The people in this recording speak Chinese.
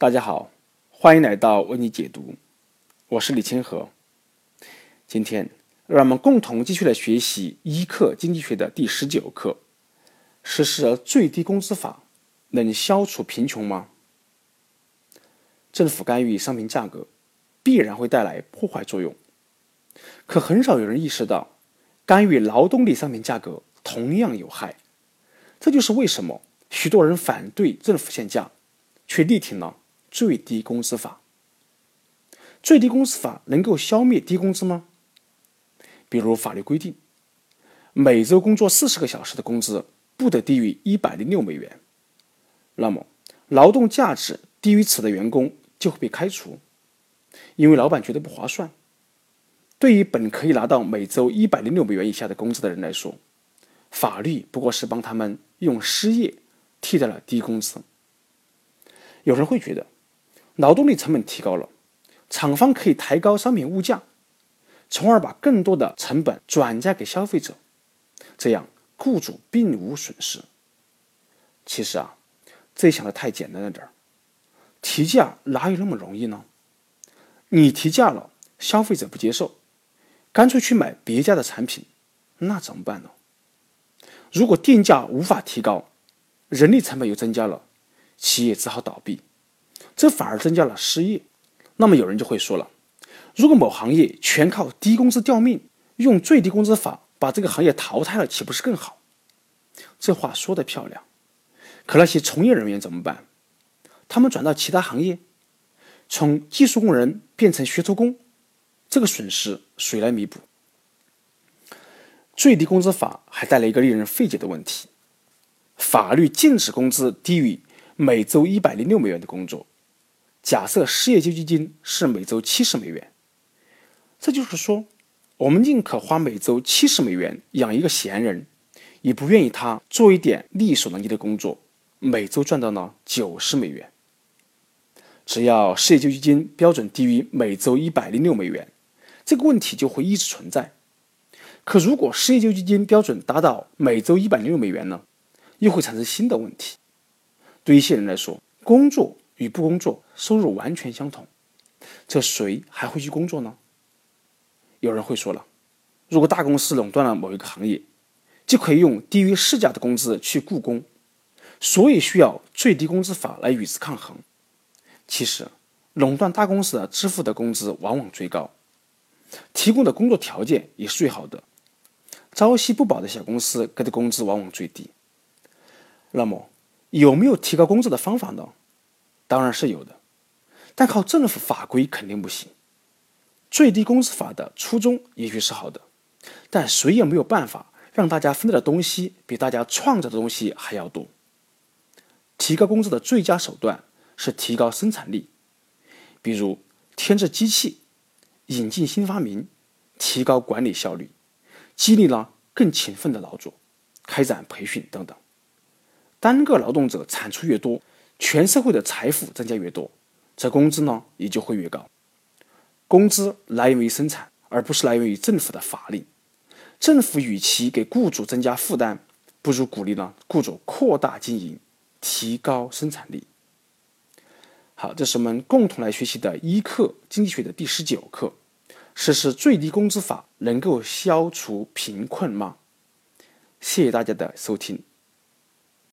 大家好，欢迎来到为你解读，我是李清河。今天让我们共同继续来学习一课经济学的第十九课：实施了最低工资法能消除贫穷吗？政府干预商品价格，必然会带来破坏作用。可很少有人意识到，干预劳动力商品价格同样有害。这就是为什么许多人反对政府限价，却力挺了。最低工资法，最低工资法能够消灭低工资吗？比如法律规定，每周工作四十个小时的工资不得低于一百零六美元，那么劳动价值低于此的员工就会被开除，因为老板觉得不划算。对于本可以拿到每周一百零六美元以下的工资的人来说，法律不过是帮他们用失业替代了低工资。有人会觉得。劳动力成本提高了，厂方可以抬高商品物价，从而把更多的成本转嫁给消费者，这样雇主并无损失。其实啊，这想的太简单了点儿，提价哪有那么容易呢？你提价了，消费者不接受，干脆去买别家的产品，那怎么办呢？如果定价无法提高，人力成本又增加了，企业只好倒闭。这反而增加了失业。那么有人就会说了：如果某行业全靠低工资吊命，用最低工资法把这个行业淘汰了，岂不是更好？这话说的漂亮，可那些从业人员怎么办？他们转到其他行业，从技术工人变成学徒工，这个损失谁来弥补？最低工资法还带来一个令人费解的问题：法律禁止工资低于每周一百零六美元的工作。假设失业救济金是每周七十美元，这就是说，我们宁可花每周七十美元养一个闲人，也不愿意他做一点力所能及的工作，每周赚到呢九十美元。只要失业救济金标准低于每周一百零六美元，这个问题就会一直存在。可如果失业救济金标准达到每周一百零六美元呢，又会产生新的问题。对一些人来说，工作。与不工作收入完全相同，这谁还会去工作呢？有人会说了，如果大公司垄断了某一个行业，就可以用低于市价的工资去雇工，所以需要最低工资法来与之抗衡。其实，垄断大公司的支付的工资往往最高，提供的工作条件也是最好的，朝夕不保的小公司给的工资往往最低。那么，有没有提高工资的方法呢？当然是有的，但靠政府法规肯定不行。最低工资法的初衷也许是好的，但谁也没有办法让大家分到的东西比大家创造的东西还要多。提高工资的最佳手段是提高生产力，比如添置机器、引进新发明、提高管理效率、激励了更勤奋的劳作、开展培训等等。单个劳动者产出越多。全社会的财富增加越多，这工资呢也就会越高。工资来源于生产，而不是来源于政府的法令。政府与其给雇主增加负担，不如鼓励呢雇主扩大经营，提高生产力。好，这是我们共同来学习的一课经济学的第十九课：实施最低工资法能够消除贫困吗？谢谢大家的收听。